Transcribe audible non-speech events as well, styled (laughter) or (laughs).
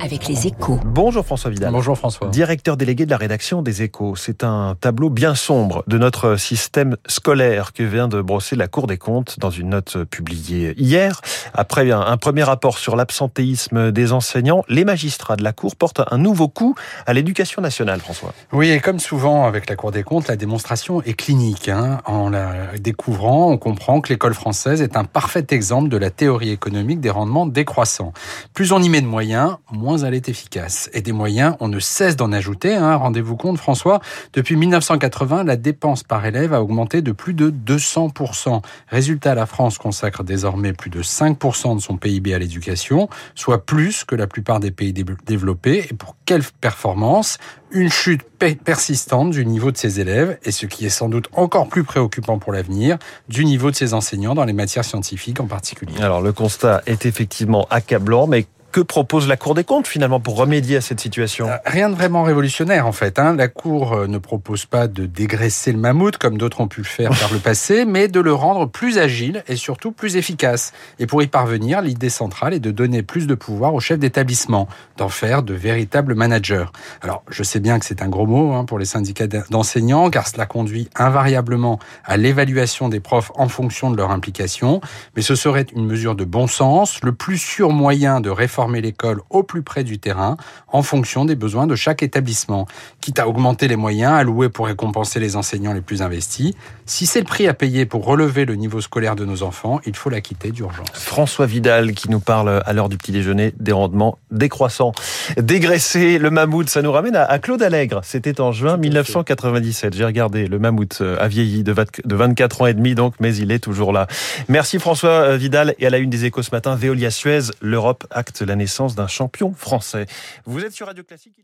Avec les échos. Bonjour François Vidal. Bonjour François. Directeur délégué de la rédaction des échos. C'est un tableau bien sombre de notre système scolaire que vient de brosser la Cour des comptes dans une note publiée hier. Après un premier rapport sur l'absentéisme des enseignants, les magistrats de la Cour portent un nouveau coup à l'éducation nationale, François. Oui, et comme souvent avec la Cour des comptes, la démonstration est clinique. Hein. En la découvrant, on comprend que l'école française est un parfait exemple de la théorie économique des rendements décroissants. Plus on y met de moyens, moins elle est efficace. Et des moyens, on ne cesse d'en ajouter. Hein. Rendez-vous compte, François, depuis 1980, la dépense par élève a augmenté de plus de 200%. Résultat, la France consacre désormais plus de 5% de son PIB à l'éducation, soit plus que la plupart des pays développés. Et pour quelle performance? Une chute persistante du niveau de ses élèves et ce qui est sans doute encore plus préoccupant pour l'avenir, du niveau de ses enseignants dans les matières scientifiques en particulier. Alors le constat est effectivement accablant, mais que propose la Cour des comptes finalement pour remédier à cette situation? Euh, Rien de vraiment révolutionnaire en fait. Hein. La Cour euh, ne propose pas de dégraisser le mammouth comme d'autres ont pu le faire par le passé, (laughs) mais de le rendre plus agile et surtout plus efficace. Et pour y parvenir, l'idée centrale est de donner plus de pouvoir aux chefs d'établissement, d'en faire de véritables managers. Alors je sais bien que c'est un gros mot hein, pour les syndicats d'enseignants, car cela conduit invariablement à l'évaluation des profs en fonction de leur implication, mais ce serait une mesure de bon sens, le plus sûr moyen de réformer former l'école au plus près du terrain en fonction des besoins de chaque établissement, quitte à augmenter les moyens alloués pour récompenser les enseignants les plus investis. Si c'est le prix à payer pour relever le niveau scolaire de nos enfants, il faut l'acquitter d'urgence. François Vidal qui nous parle à l'heure du petit déjeuner des rendements décroissants. Dégraisser le mammouth, ça nous ramène à Claude Allègre. C'était en juin 1997. J'ai regardé, le mammouth euh, a vieilli de 24 ans et demi donc, mais il est toujours là. Merci François euh, Vidal et à la une des échos ce matin, Veolia Suez, l'Europe acte la naissance d'un champion français. Vous êtes sur Radio Classique